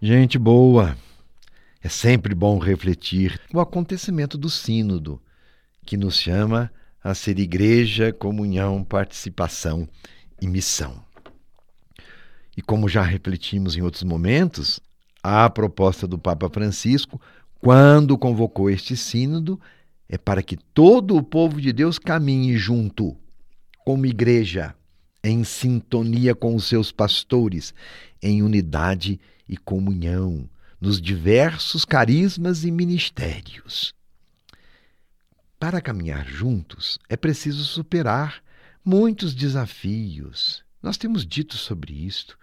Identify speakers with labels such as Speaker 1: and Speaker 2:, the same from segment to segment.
Speaker 1: Gente boa, é sempre bom refletir o acontecimento do Sínodo, que nos chama a ser igreja, comunhão, participação e missão. E como já refletimos em outros momentos, a proposta do Papa Francisco, quando convocou este Sínodo, é para que todo o povo de Deus caminhe junto, como igreja, em sintonia com os seus pastores, em unidade e comunhão, nos diversos carismas e ministérios. Para caminhar juntos, é preciso superar muitos desafios. Nós temos dito sobre isto: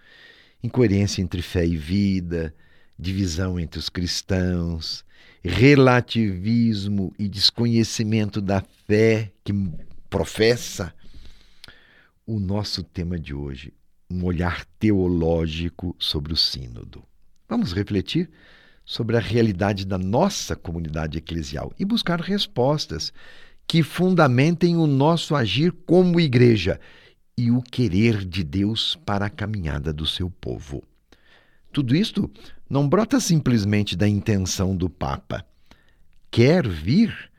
Speaker 1: incoerência entre fé e vida, divisão entre os cristãos, relativismo e desconhecimento da fé que professa. O nosso tema de hoje, um olhar teológico sobre o Sínodo. Vamos refletir sobre a realidade da nossa comunidade eclesial e buscar respostas que fundamentem o nosso agir como igreja e o querer de Deus para a caminhada do seu povo. Tudo isto não brota simplesmente da intenção do Papa. Quer vir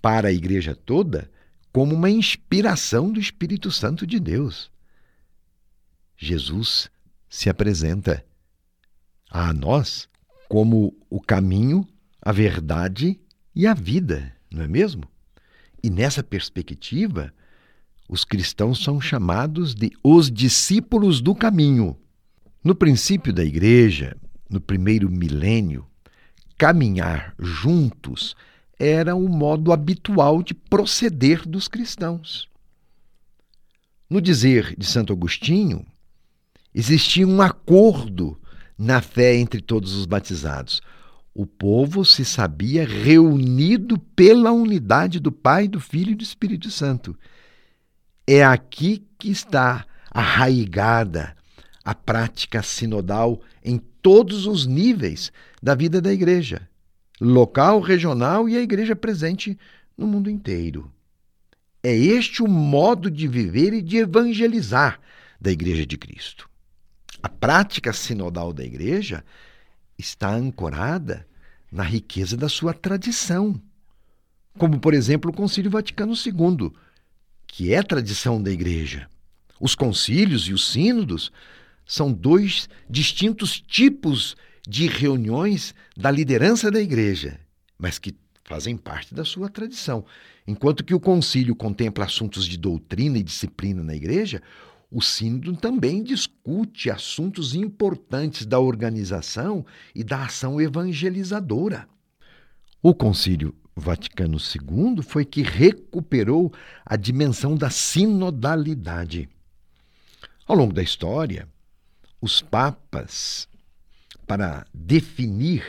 Speaker 1: para a igreja toda como uma inspiração do Espírito Santo de Deus. Jesus se apresenta a nós como o caminho, a verdade e a vida, não é mesmo? E nessa perspectiva, os cristãos são chamados de os discípulos do caminho. No princípio da igreja, no primeiro milênio, caminhar juntos era o modo habitual de proceder dos cristãos. No dizer de Santo Agostinho, existia um acordo na fé entre todos os batizados. O povo se sabia reunido pela unidade do Pai, do Filho e do Espírito Santo. É aqui que está arraigada a prática sinodal em todos os níveis da vida da igreja, local, regional e a igreja presente no mundo inteiro. É este o modo de viver e de evangelizar da Igreja de Cristo. A prática sinodal da Igreja está ancorada na riqueza da sua tradição, como, por exemplo, o Concílio Vaticano II, que é tradição da Igreja. Os concílios e os sínodos são dois distintos tipos de reuniões da liderança da igreja, mas que fazem parte da sua tradição. Enquanto que o concílio contempla assuntos de doutrina e disciplina na igreja, o sínodo também discute assuntos importantes da organização e da ação evangelizadora. O concílio Vaticano II foi que recuperou a dimensão da sinodalidade. Ao longo da história, os papas, para definir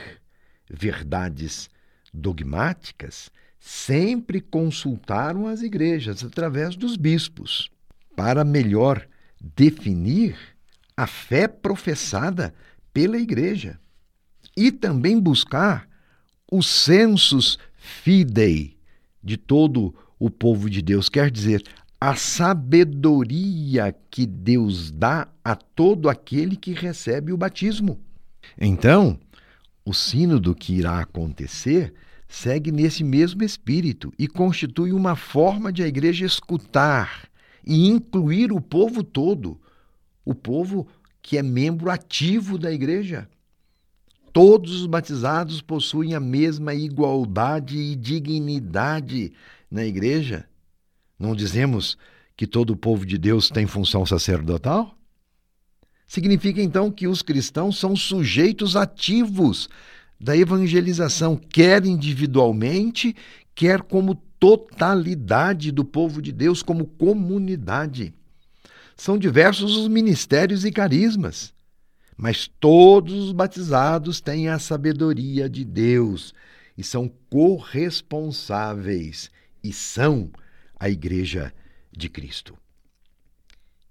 Speaker 1: verdades dogmáticas, sempre consultaram as igrejas através dos bispos, para melhor definir a fé professada pela igreja e também buscar os censos fidei de todo o povo de Deus, quer dizer, a sabedoria que Deus dá a todo aquele que recebe o batismo. Então, o sínodo que irá acontecer segue nesse mesmo espírito e constitui uma forma de a igreja escutar e incluir o povo todo, o povo que é membro ativo da igreja. Todos os batizados possuem a mesma igualdade e dignidade na igreja. Não dizemos que todo o povo de Deus tem função sacerdotal? Significa então que os cristãos são sujeitos ativos da evangelização, quer individualmente, quer como totalidade do povo de Deus, como comunidade. São diversos os ministérios e carismas, mas todos os batizados têm a sabedoria de Deus e são corresponsáveis e são a Igreja de Cristo.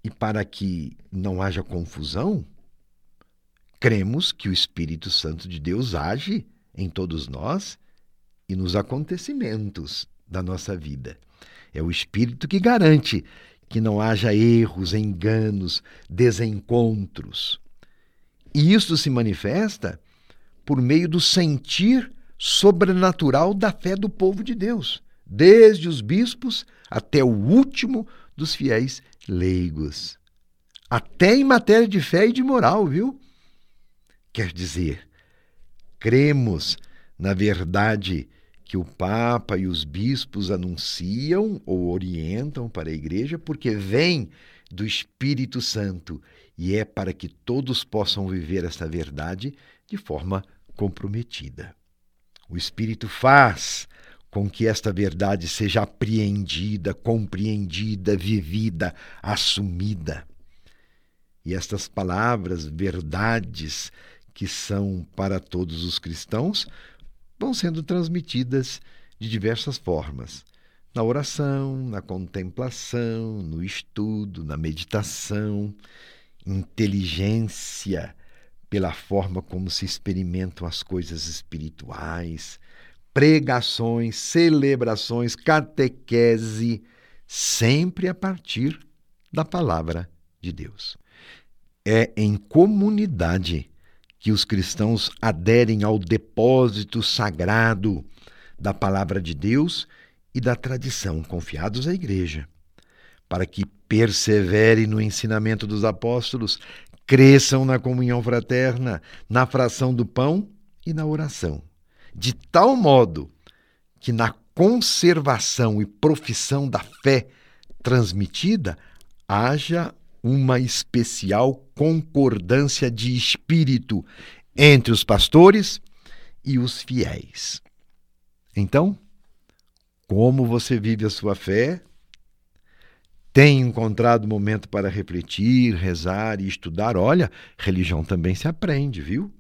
Speaker 1: E para que não haja confusão, cremos que o Espírito Santo de Deus age em todos nós e nos acontecimentos da nossa vida. É o Espírito que garante que não haja erros, enganos, desencontros. E isso se manifesta por meio do sentir sobrenatural da fé do povo de Deus, desde os bispos até o último dos fiéis leigos. Até em matéria de fé e de moral, viu? Quer dizer, cremos na verdade que o Papa e os bispos anunciam ou orientam para a igreja, porque vem do Espírito Santo e é para que todos possam viver essa verdade de forma comprometida. O Espírito faz com que esta verdade seja apreendida, compreendida, vivida, assumida. E estas palavras, verdades, que são para todos os cristãos, vão sendo transmitidas de diversas formas. Na oração, na contemplação, no estudo, na meditação, inteligência pela forma como se experimentam as coisas espirituais, pregações, celebrações, catequese, sempre a partir da palavra de Deus. É em comunidade que os cristãos aderem ao depósito sagrado da palavra de Deus e da tradição confiados à igreja, para que perseverem no ensinamento dos apóstolos, cresçam na comunhão fraterna, na fração do pão e na oração, de tal modo que na conservação e profissão da fé transmitida haja uma especial concordância de espírito entre os pastores e os fiéis. Então, como você vive a sua fé? Tem encontrado momento para refletir, rezar e estudar? Olha, religião também se aprende, viu?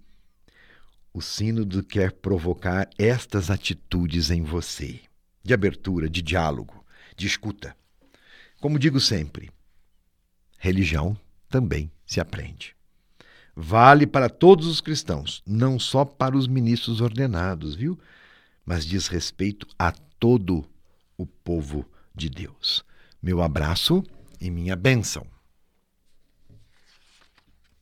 Speaker 1: O Sínodo quer provocar estas atitudes em você, de abertura, de diálogo, de escuta. Como digo sempre, religião também se aprende. Vale para todos os cristãos, não só para os ministros ordenados, viu? Mas diz respeito a todo o povo de Deus. Meu abraço e minha bênção.